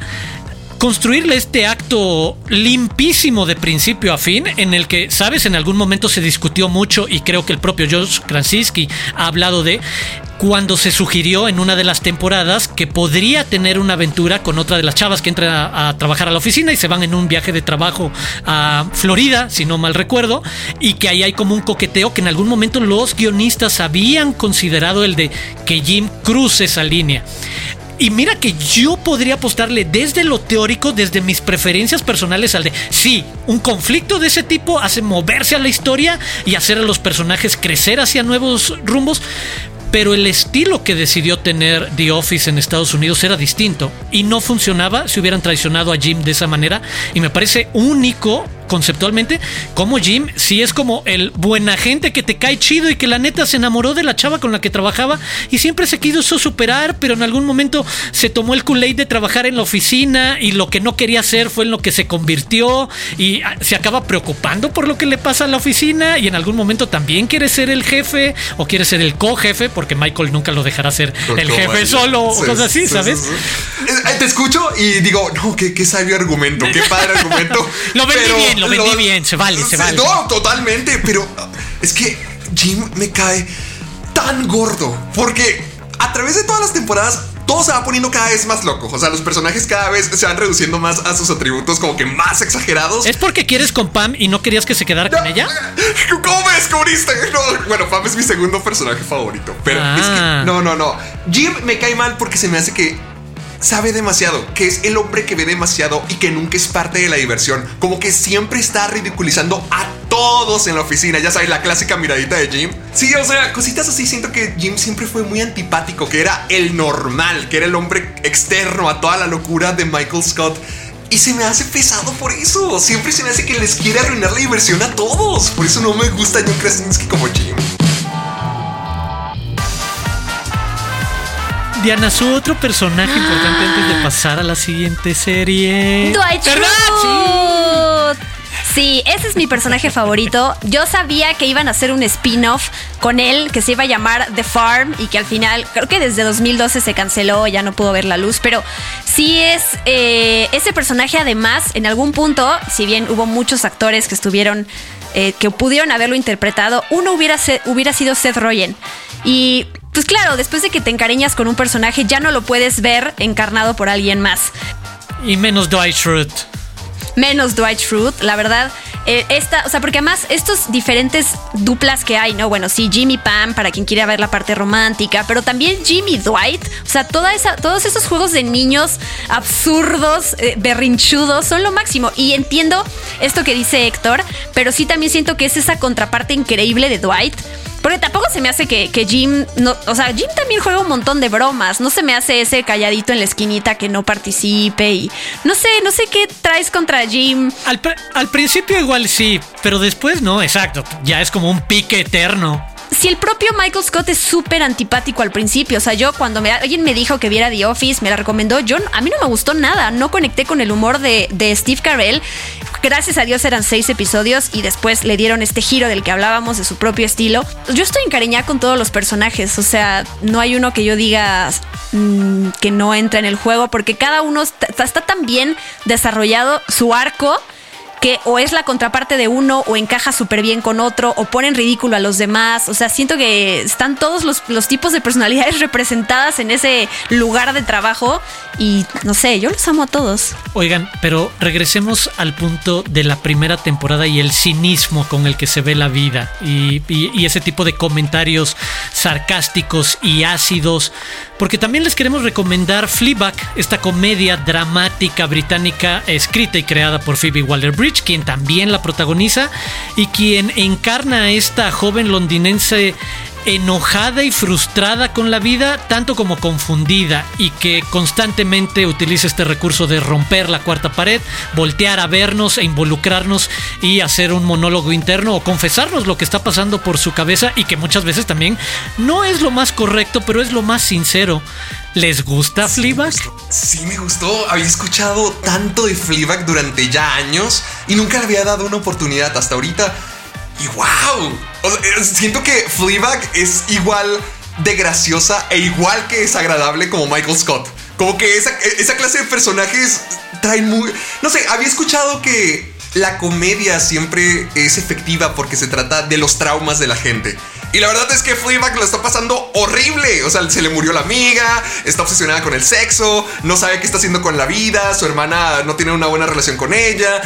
construirle este acto limpísimo de principio a fin, en el que, sabes, en algún momento se discutió mucho y creo que el propio George Krasinski ha hablado de cuando se sugirió en una de las temporadas que podría tener una aventura con otra de las chavas que entra a, a trabajar a la oficina y se van en un viaje de trabajo a Florida, si no mal recuerdo, y que ahí hay como un coqueteo que en algún momento los guionistas habían considerado el de que Jim cruce esa línea. Y mira que yo podría apostarle desde lo teórico, desde mis preferencias personales al de, sí, un conflicto de ese tipo hace moverse a la historia y hacer a los personajes crecer hacia nuevos rumbos. Pero el estilo que decidió tener The Office en Estados Unidos era distinto y no funcionaba si hubieran traicionado a Jim de esa manera. Y me parece único conceptualmente como Jim sí es como el buen agente que te cae chido y que la neta se enamoró de la chava con la que trabajaba y siempre se quiso superar, pero en algún momento se tomó el Kool-Aid de trabajar en la oficina y lo que no quería hacer fue en lo que se convirtió y ah, se acaba preocupando por lo que le pasa a la oficina y en algún momento también quiere ser el jefe o quiere ser el co-jefe porque Michael nunca lo dejará ser el jefe solo o cosas así, sí, ¿sabes? sí. Eh, Te escucho y digo, no, qué, qué sabio argumento, qué padre argumento. Lo vendí pero bien, lo vendí bien, se vale, se vale. No, totalmente, pero es que Jim me cae tan gordo porque a través de todas las temporadas todo se va poniendo cada vez más loco. O sea, los personajes cada vez se van reduciendo más a sus atributos como que más exagerados. ¿Es porque quieres con Pam y no querías que se quedara con ella? ¿Cómo me descubriste? No, bueno, Pam es mi segundo personaje favorito. Pero es que Ah. no, no, no. Jim me cae mal porque se me hace que sabe demasiado, que es el hombre que ve demasiado y que nunca es parte de la diversión. Como que siempre está ridiculizando a todos en la oficina. Ya sabes, la clásica miradita de Jim. Sí, o sea, cositas así. Siento que Jim siempre fue muy antipático, que era el normal, que era el hombre externo a toda la locura de Michael Scott. Y se me hace pesado por eso. Siempre se me hace que les quiere arruinar la diversión a todos. Por eso no me gusta John Krasinski como Jim. Diana, su otro personaje importante antes de pasar a la siguiente serie. Dwight. Sí, ese es mi personaje favorito. Yo sabía que iban a hacer un spin-off con él que se iba a llamar The Farm y que al final, creo que desde 2012 se canceló, ya no pudo ver la luz, pero sí es eh, ese personaje además, en algún punto, si bien hubo muchos actores que estuvieron, eh, que pudieron haberlo interpretado, uno hubiera, hubiera sido Seth Rogen. Y pues claro, después de que te encariñas con un personaje, ya no lo puedes ver encarnado por alguien más Y menos Dwight Schrute. menos Dwight Schrute, la verdad. eh, esta, o sea, porque además estos diferentes duplas que hay, ¿no? Bueno, sí, Jimmy Pam, para quien quiera ver la parte romántica, pero también Jimmy Dwight, o sea, toda esa, todos esos juegos de niños absurdos, eh, berrinchudos, son lo máximo. Y entiendo esto que dice Héctor, pero sí también siento que es esa contraparte increíble de Dwight. Porque tampoco se me hace que, que Jim, no, o sea, Jim también juega un montón de bromas. No se me hace ese calladito en la esquinita que no participe y no sé, no sé qué traes contra Jim. Al, pr- al principio igual sí, pero después no, exacto. Ya es como un pique eterno. Si el propio Michael Scott es súper antipático al principio, o sea, yo cuando me, alguien me dijo que viera The Office, me la recomendó, yo a mí no me gustó nada, no conecté con el humor de, Steve Carell. Gracias a Dios eran seis episodios y después le dieron este giro del que hablábamos de su propio estilo. Yo estoy encariñada con todos los personajes, o sea, no hay uno que yo diga mm, que no entra en el juego porque cada uno está, está tan bien desarrollado su arco que o es la contraparte de uno o encaja súper bien con otro o pone en ridículo a los demás. O sea, siento que están todos los, los tipos de personalidades representadas en ese lugar de trabajo y no sé, yo los amo a todos. Oigan, pero regresemos al punto de la primera temporada y el cinismo con el que se ve la vida y- y ese tipo de comentarios sarcásticos y ácidos, porque también les queremos recomendar Fleabag, esta comedia dramática británica escrita y creada por Phoebe Waller-Bridge, quien también la protagoniza y quien encarna a esta joven londinense enojada y frustrada con la vida, tanto como confundida, y que constantemente utiliza este recurso de romper la cuarta pared, voltear a vernos e involucrarnos y hacer un monólogo interno o confesarnos lo que está pasando por su cabeza y que muchas veces también no es lo más correcto, pero es lo más sincero. ¿Les gusta Fleabag? Sí, me gustó. Había escuchado tanto de Fleabag durante ya años y nunca le había dado una oportunidad hasta ahorita. Y wow, eh, siento que Fleabag es igual de graciosa e igual que es agradable como Michael Scott. Como que esa, esa clase de personajes traen muy... No sé, había escuchado que la comedia siempre es efectiva porque se trata de los traumas de la gente. Y la verdad es que Fleabag lo está pasando horrible. O sea, se le murió la amiga, está obsesionada con el sexo, no sabe qué está haciendo con la vida, su hermana no tiene una buena relación con ella.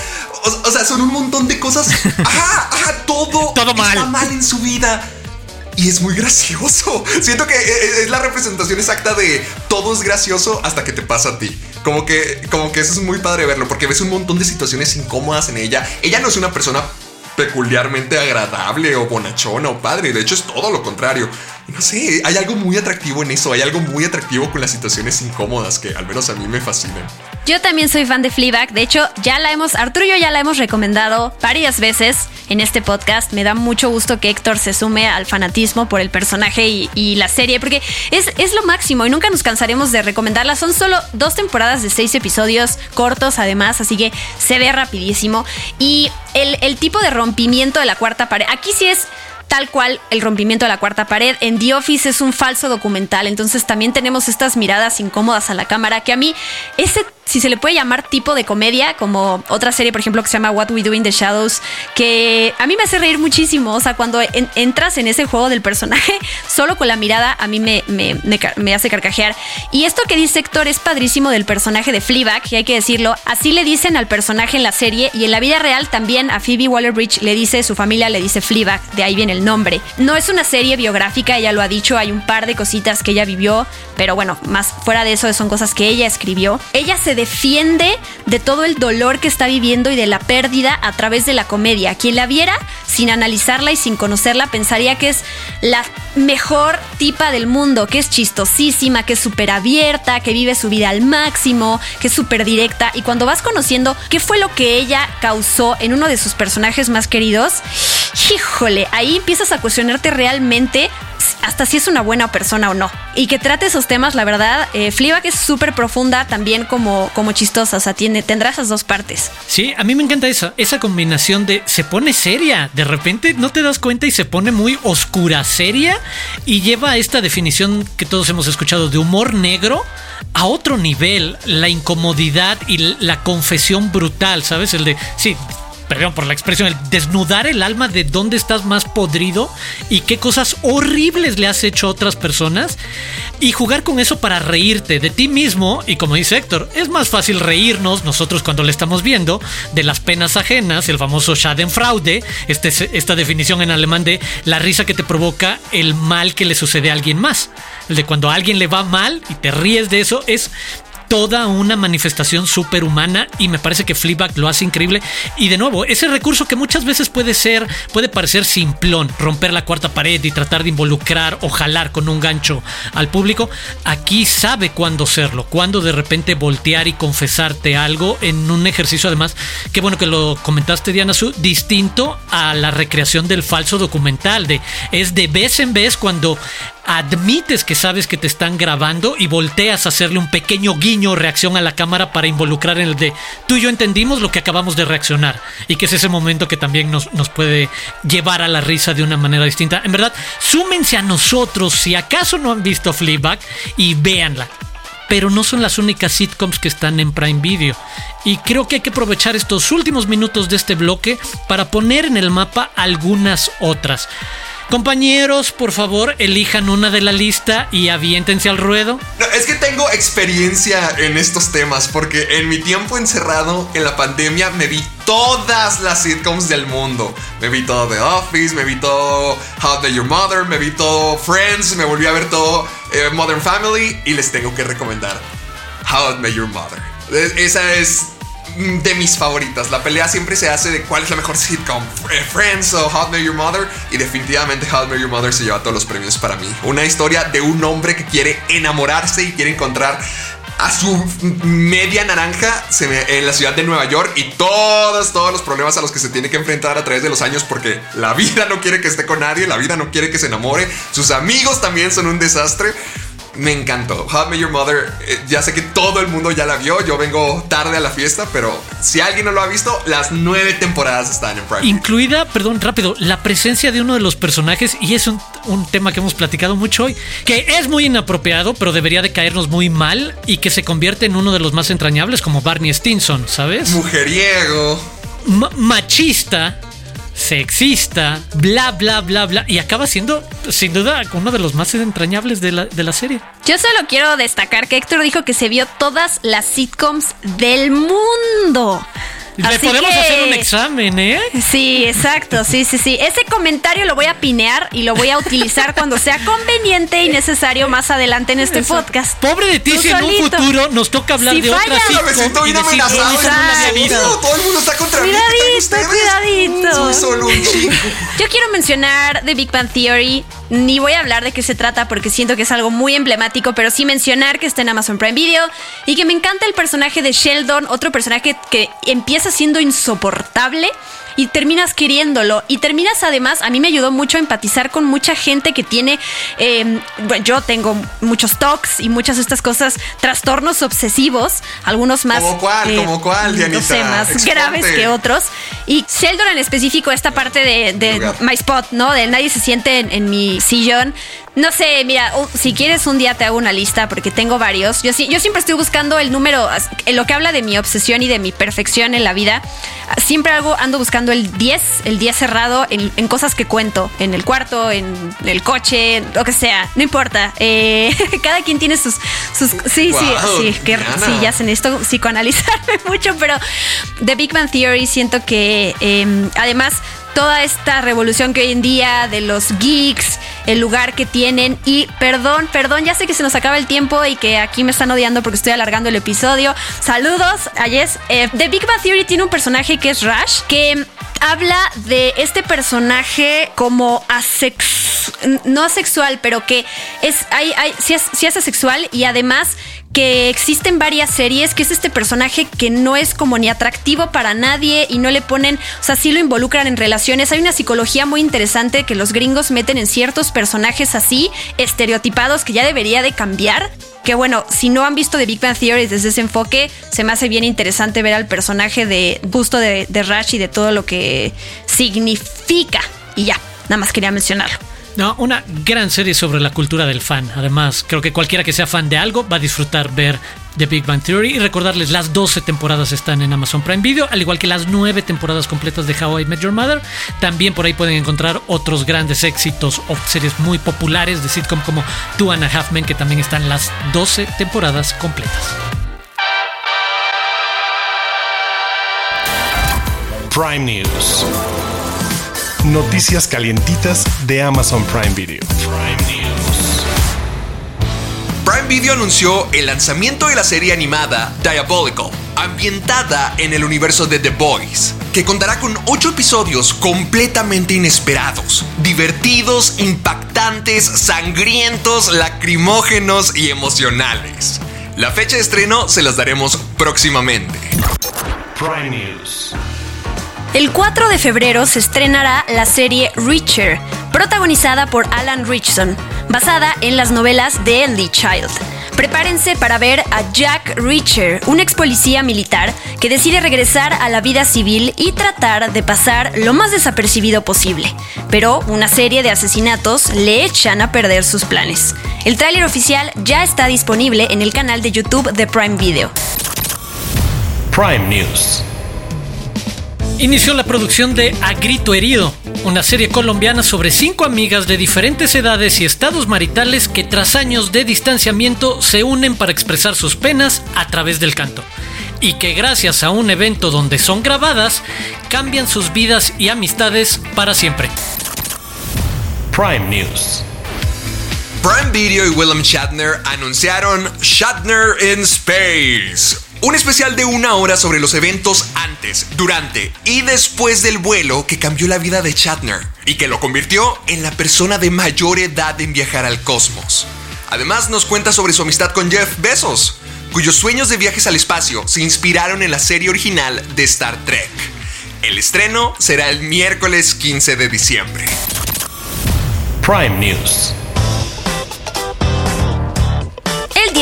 O, o sea, son un montón de cosas. Ajá, ajá, todo, Todo mal. está mal en su vida. Y es muy gracioso. Siento que eh, es la representación exacta de todo es gracioso hasta que te pasa a ti. Como que, como que eso es muy padre verlo porque ves un montón de situaciones incómodas en ella. Ella no es una persona peculiarmente agradable o bonachona o padre. De hecho, es todo lo contrario. No sé, hay algo muy atractivo en eso. Hay algo muy atractivo con las situaciones incómodas que al menos a mí me fascinan. Yo también soy fan de Fleabag. De hecho, ya la hemos, Arturo y yo ya la hemos recomendado varias veces en este podcast. Me da mucho gusto que Héctor se sume al fanatismo por el personaje y, y la serie, porque es, es lo máximo y nunca nos cansaremos de recomendarla. Son solo dos temporadas de seis episodios cortos, además, así que se ve rapidísimo. Y el, el tipo de rompimiento de la cuarta pared, aquí sí es tal cual el rompimiento de la cuarta pared. En The Office es un falso documental, entonces también tenemos estas miradas incómodas a la cámara que a mí ese si se le puede llamar tipo de comedia, como otra serie, por ejemplo, que se llama What We Do in the Shadows, que a mí me hace reír muchísimo. O sea, cuando entras en ese juego del personaje, solo con la mirada a mí me, me, hace carcajear. Y esto que dice Héctor es padrísimo del personaje de Fleabag, y hay que decirlo, así le dicen al personaje en la serie y en la vida real también a Phoebe Waller-Bridge le dice, su familia le dice Fleabag, de ahí viene el nombre. No es una serie biográfica, ella lo ha dicho, hay un par de cositas que ella vivió, pero bueno, más fuera de eso son cosas que ella escribió. Ella se defiende de todo el dolor que está viviendo y de la pérdida a través de la comedia. Quien la viera sin analizarla y sin conocerla pensaría que es la mejor tipa del mundo, que es chistosísima, que es súper abierta, que vive su vida al máximo, que es súper directa. Y cuando vas conociendo qué fue lo que ella causó en uno de sus personajes más queridos, híjole, ahí empiezas a cuestionarte realmente hasta si es una buena persona o no. Y que trate esos temas, la verdad, eh, que es súper profunda también como, como chistosa, o sea, tiene, tendrá esas dos partes. Sí, a mí me encanta esa, esa combinación de se pone seria, de repente no te das cuenta y se pone muy oscura, seria, y lleva esta definición que todos hemos escuchado de humor negro a otro nivel, la incomodidad y la confesión brutal, ¿sabes? El de, sí, perdón por la expresión, el desnudar el alma de dónde estás más podrido y qué cosas horribles le has hecho a otras personas y jugar con eso para reírte de ti mismo y como dice Héctor, es más fácil reírnos nosotros cuando le estamos viendo de las penas ajenas, el famoso Schadenfreude, este, esta definición en alemán de la risa que te provoca el mal que le sucede a alguien más. El de cuando a alguien le va mal y te ríes de eso es toda una manifestación superhumana y me parece que Fleabag lo hace increíble. Y de nuevo, ese recurso que muchas veces puede ser, puede parecer simplón, romper la cuarta pared y tratar de involucrar o jalar con un gancho al público, aquí sabe cuándo serlo, cuándo de repente voltear y confesarte algo en un ejercicio además, qué bueno que lo comentaste Diana Su, distinto a la recreación del falso documental, de es de vez en vez cuando admites que sabes que te están grabando y volteas a hacerle un pequeño guiño reacción a la cámara para involucrar en el de tú y yo entendimos lo que acabamos de reaccionar y que es ese momento que también nos, nos puede llevar a la risa de una manera distinta. En verdad, súmense a nosotros si acaso no han visto Fleabag y véanla. Pero no son las únicas sitcoms que están en Prime Video. Y creo que hay que aprovechar estos últimos minutos de este bloque para poner en el mapa algunas otras. Compañeros, por favor, elijan una de la lista y aviéntense al ruedo. es que tengo experiencia en estos temas porque en mi tiempo encerrado en la pandemia me vi todas las sitcoms del mundo. Me vi todo The Office, me vi todo How I Your Mother, me vi todo Friends, me volví a ver todo eh, Modern Family y les tengo que recomendar How Met Your Mother. Esa es de mis favoritas. La pelea siempre se hace de cuál es la mejor sitcom, Friends o How I Your Mother. Y definitivamente How I Your Mother se lleva todos los premios para mí. Una historia de un hombre que quiere enamorarse y quiere encontrar a su media naranja en la ciudad de Nueva York y todos, todos los problemas a los que se tiene que enfrentar a través de los años porque la vida no quiere que esté con nadie, la vida no quiere que se enamore, sus amigos también son un desastre me encantó. How I Your Mother, eh, ya sé que todo el mundo ya la vio, yo vengo tarde a la fiesta, pero si alguien no lo ha visto, las nueve temporadas están en Prime. Incluida, perdón, rápido, la presencia de uno de los personajes, y es un, un, tema que hemos platicado mucho hoy, que es muy inapropiado, pero debería de caernos muy mal, y que se convierte en uno de los más entrañables, como Barney Stinson, ¿sabes? Mujeriego. machista sexista, bla, bla, bla, bla. Y acaba siendo, sin duda, uno de los más entrañables de la, de la serie. Yo solo quiero destacar que Héctor dijo que se vio todas las sitcoms del mundo. Le podemos hacer un examen, ¿eh? Sí, exacto, sí, sí, sí. Ese comentario lo voy a pinear y lo voy a utilizar cuando sea conveniente y necesario más adelante en este podcast. Pobre de ti, si en un futuro nos toca hablar de otra sitcom. Me siento bien amenazado. Todo el mundo está contra cuidadito, mí. Cuidadito, solo un chico. Yo quiero mencionar The Big Bang Theory. Ni voy a hablar de qué se trata porque siento que es algo muy emblemático, pero sí mencionar que está en Amazon Prime Video y que me encanta el personaje de Sheldon, otro personaje que empieza siendo insoportable y terminas queriéndolo. Y terminas además, a mí me ayudó mucho a empatizar con mucha gente que tiene, em, yo tengo muchos talks y muchas de estas cosas, trastornos obsesivos, algunos más... ¿Como cuál? Eh, ¿Como cuál, No sé, más graves que otros. Y Sheldon en específico, esta parte de, My Spot, ¿no? De nadie se siente en, mi sillón. No sé, mira, si quieres un día te hago una lista porque tengo varios. Yo, sí, yo siempre estoy buscando el número, en lo que habla de mi obsesión y de mi perfección en la vida. Siempre algo ando buscando el 10, el 10 cerrado en, en cosas que cuento, en el cuarto, en el coche, lo que sea, no importa. Eh, cada quien tiene sus... sus sí, Wow, sí, sí, que, sí, ya sé, necesito psicoanalizarme mucho, pero The Big Bang Theory siento que eh, además toda esta revolución que hoy en día de los geeks, el lugar que tienen y perdón, perdón, ya sé que se nos acaba el tiempo y que aquí me están odiando porque estoy alargando el episodio. Saludos a Jess. Eh, The Big Bang Theory tiene un personaje que es Rush, que habla de este personaje como asex no asexual, pero que es, hay, hay, sí es, sí es asexual y además que existen varias series, que es este personaje que no es como ni atractivo para nadie y no le ponen, o sea, sí lo involucran en relaciones. Hay una psicología muy interesante que los gringos meten en ciertos personajes así, estereotipados, que ya debería de cambiar. Que bueno, si no han visto The Big Bang Theory desde ese enfoque, se me hace bien interesante ver al personaje de justo de, de Rush y de todo lo que significa. Y ya, nada más quería mencionarlo. No, una gran serie sobre la cultura del fan. Además, creo que cualquiera que sea fan de algo va a disfrutar ver The Big Bang Theory y recordarles las 12 temporadas están en Amazon Prime Video, al igual que las 9 temporadas completas de How I Met Your Mother. También por ahí pueden encontrar otros grandes éxitos o series muy populares de sitcom como Two and a Half Men, que también están las 12 temporadas completas. Prime News. Noticias calientitas de Amazon Prime Video. Prime News. Prime Video anunció el lanzamiento de la serie animada Diabolical, ambientada en el universo de The Boys, que contará con 8 episodios completamente inesperados, divertidos, impactantes, sangrientos, lacrimógenos y emocionales. La fecha de estreno se las daremos próximamente. Prime News. El 4 de febrero se estrenará la serie Reacher, protagonizada por Alan Richson, basada en las novelas de Lee Child. Prepárense para ver a Jack Reacher, un ex policía militar que decide regresar a la vida civil y tratar de pasar lo más desapercibido posible. Pero una serie de asesinatos le echan a perder sus planes. El tráiler oficial ya está disponible en el canal de YouTube de Prime Video. Prime News. Inició la producción de A Grito Herido, una serie colombiana sobre cinco amigas de diferentes edades y estados maritales que tras años de distanciamiento se unen para expresar sus penas a través del canto. Y que gracias a un evento donde son grabadas, cambian sus vidas y amistades para siempre. Prime News. Prime Video y Willem Shatner anunciaron Shatner in Space. Un especial de una hora sobre los eventos antes, durante y después del vuelo que cambió la vida de Shatner y que lo convirtió en la persona de mayor edad en viajar al cosmos. Además nos cuenta sobre su amistad con Jeff Bezos, cuyos sueños de viajes al espacio se inspiraron en la serie original de Star Trek. El estreno será el miércoles 15 de diciembre. Prime News.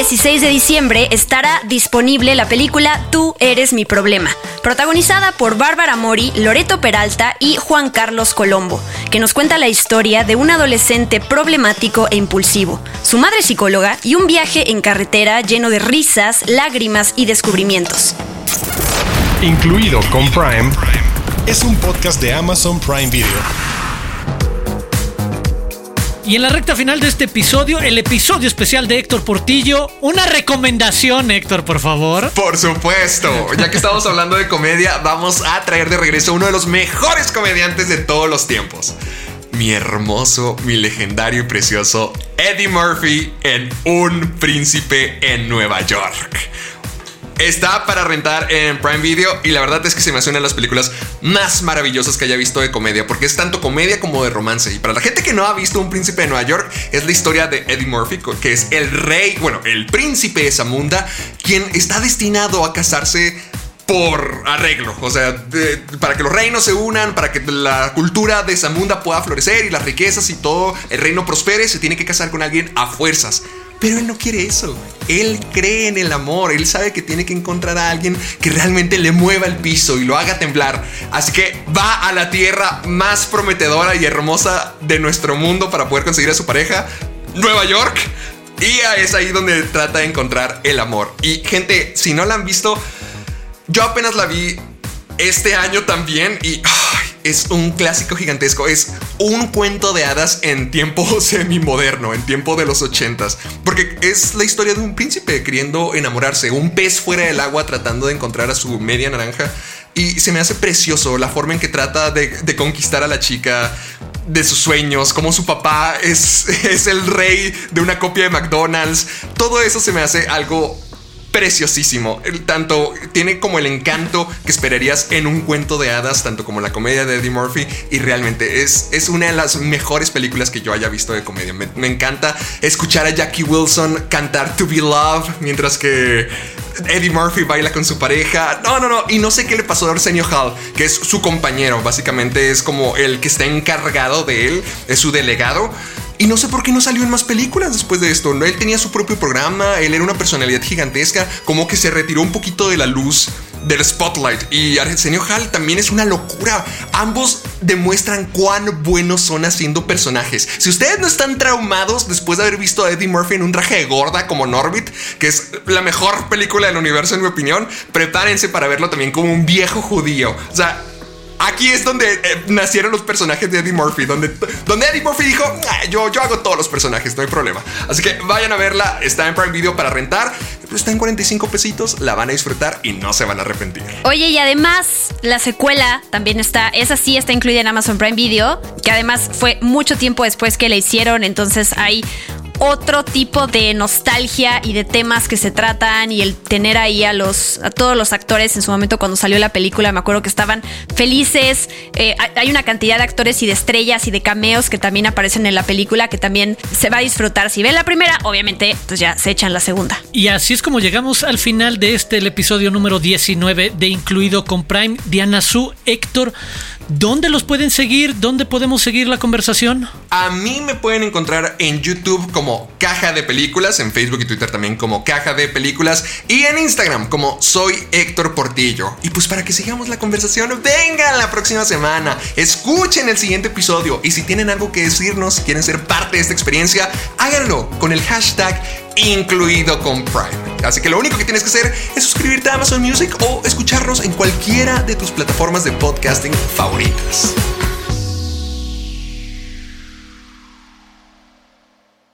16 de diciembre estará disponible la película Tú eres mi problema, protagonizada por Bárbara Mori, Loreto Peralta y Juan Carlos Colombo, que nos cuenta la historia de un adolescente problemático e impulsivo, su madre psicóloga y un viaje en carretera lleno de risas, lágrimas y descubrimientos. Incluido con Prime, es un podcast de Amazon Prime Video. Y en la recta final de este episodio, el episodio especial de Héctor Portillo, una recomendación, Héctor, por favor. Por supuesto, ya que estamos hablando de comedia, vamos a traer de regreso a uno de los mejores comediantes de todos los tiempos. Mi hermoso, mi legendario y precioso Eddie Murphy en Un Príncipe en Nueva York. Está para rentar en Prime Video y la verdad es que se me hace una de las películas más maravillosas que haya visto de comedia, porque es tanto comedia como de romance. Y para la gente que no ha visto Un Príncipe de Nueva York, es la historia de Eddie Murphy, que es el rey, bueno, el príncipe de Zamunda, quien está destinado a casarse por arreglo, o sea, para que los reinos se unan, para que la cultura de Zamunda pueda florecer y las riquezas y todo el reino prospere, se tiene que casar con alguien a fuerzas. Pero él no quiere eso. Él cree en el amor. Él sabe que tiene que encontrar a alguien que realmente le mueva el piso y lo haga temblar. Así que va a la tierra más prometedora y hermosa de nuestro mundo para poder conseguir a su pareja. Nueva York. Y es ahí donde trata de encontrar el amor. Y gente, si no la han visto, yo apenas la vi este año también y es un clásico gigantesco. Es un cuento de hadas en tiempo semi-moderno, en tiempo de los ochentas. Porque es la historia de un príncipe queriendo enamorarse, un pez fuera del agua tratando de encontrar a su media naranja. Y se me hace precioso la forma en que trata de, conquistar a la chica, de sus sueños, como su papá es, es el rey de una copia de McDonald's. Todo eso se me hace algo preciosísimo. Tanto tiene como el encanto que esperarías en un cuento de hadas, tanto como la comedia de Eddie Murphy. Y realmente es, es una de las mejores películas que yo haya visto de comedia. Me, encanta escuchar a Jackie Wilson cantar To Be Loved mientras que Eddie Murphy baila con su pareja. No, no, no. Y no sé qué le pasó a Arsenio Hall, que es su compañero. Básicamente es como el que está encargado de él, es su delegado. Y no sé por qué no salió en más películas después de esto. Él tenía su propio programa, él era una personalidad gigantesca, como que se retiró un poquito de la luz del spotlight. Y Arsenio Hall también es una locura. Ambos demuestran cuán buenos son haciendo personajes. Si ustedes no están traumados después de haber visto a Eddie Murphy en un traje de gorda como Norbit, que es la mejor película del universo en mi opinión, prepárense para verlo también como un viejo judío. O sea, Aquí es donde eh, nacieron los personajes de Eddie Murphy, donde, donde Eddie Murphy dijo, ah, yo, yo hago todos los personajes, no hay problema. Así que vayan a verla, está en Prime Video para rentar, está en 45 pesitos, la van a disfrutar y no se van a arrepentir. Oye, y además la secuela también está, esa sí está incluida en Amazon Prime Video, que además fue mucho tiempo después que la hicieron, entonces hay otro tipo de nostalgia y de temas que se tratan y el tener ahí a los a todos los actores en su momento cuando salió la película me acuerdo que estaban felices. Eh, hay una cantidad de actores y de estrellas y de cameos que también aparecen en la película que también se va a disfrutar. Si ven la primera obviamente pues ya se echan la segunda. Y así es como llegamos al final de este episodio número 19 de incluido con Prime. Diana Su Héctor ¿Dónde los pueden seguir? ¿Dónde podemos seguir la conversación? A mí me pueden encontrar en YouTube como Caja de Películas, en Facebook y Twitter también como Caja de Películas y en Instagram como Soy Héctor Portillo. Y pues para que sigamos la conversación, vengan la próxima semana, escuchen el siguiente episodio y si tienen algo que decirnos, quieren ser parte de esta experiencia, háganlo con el hashtag incluido con Prime. Así que lo único que tienes que hacer es suscribirte a Amazon Music o escucharnos en cualquiera de tus plataformas de podcasting favoritas.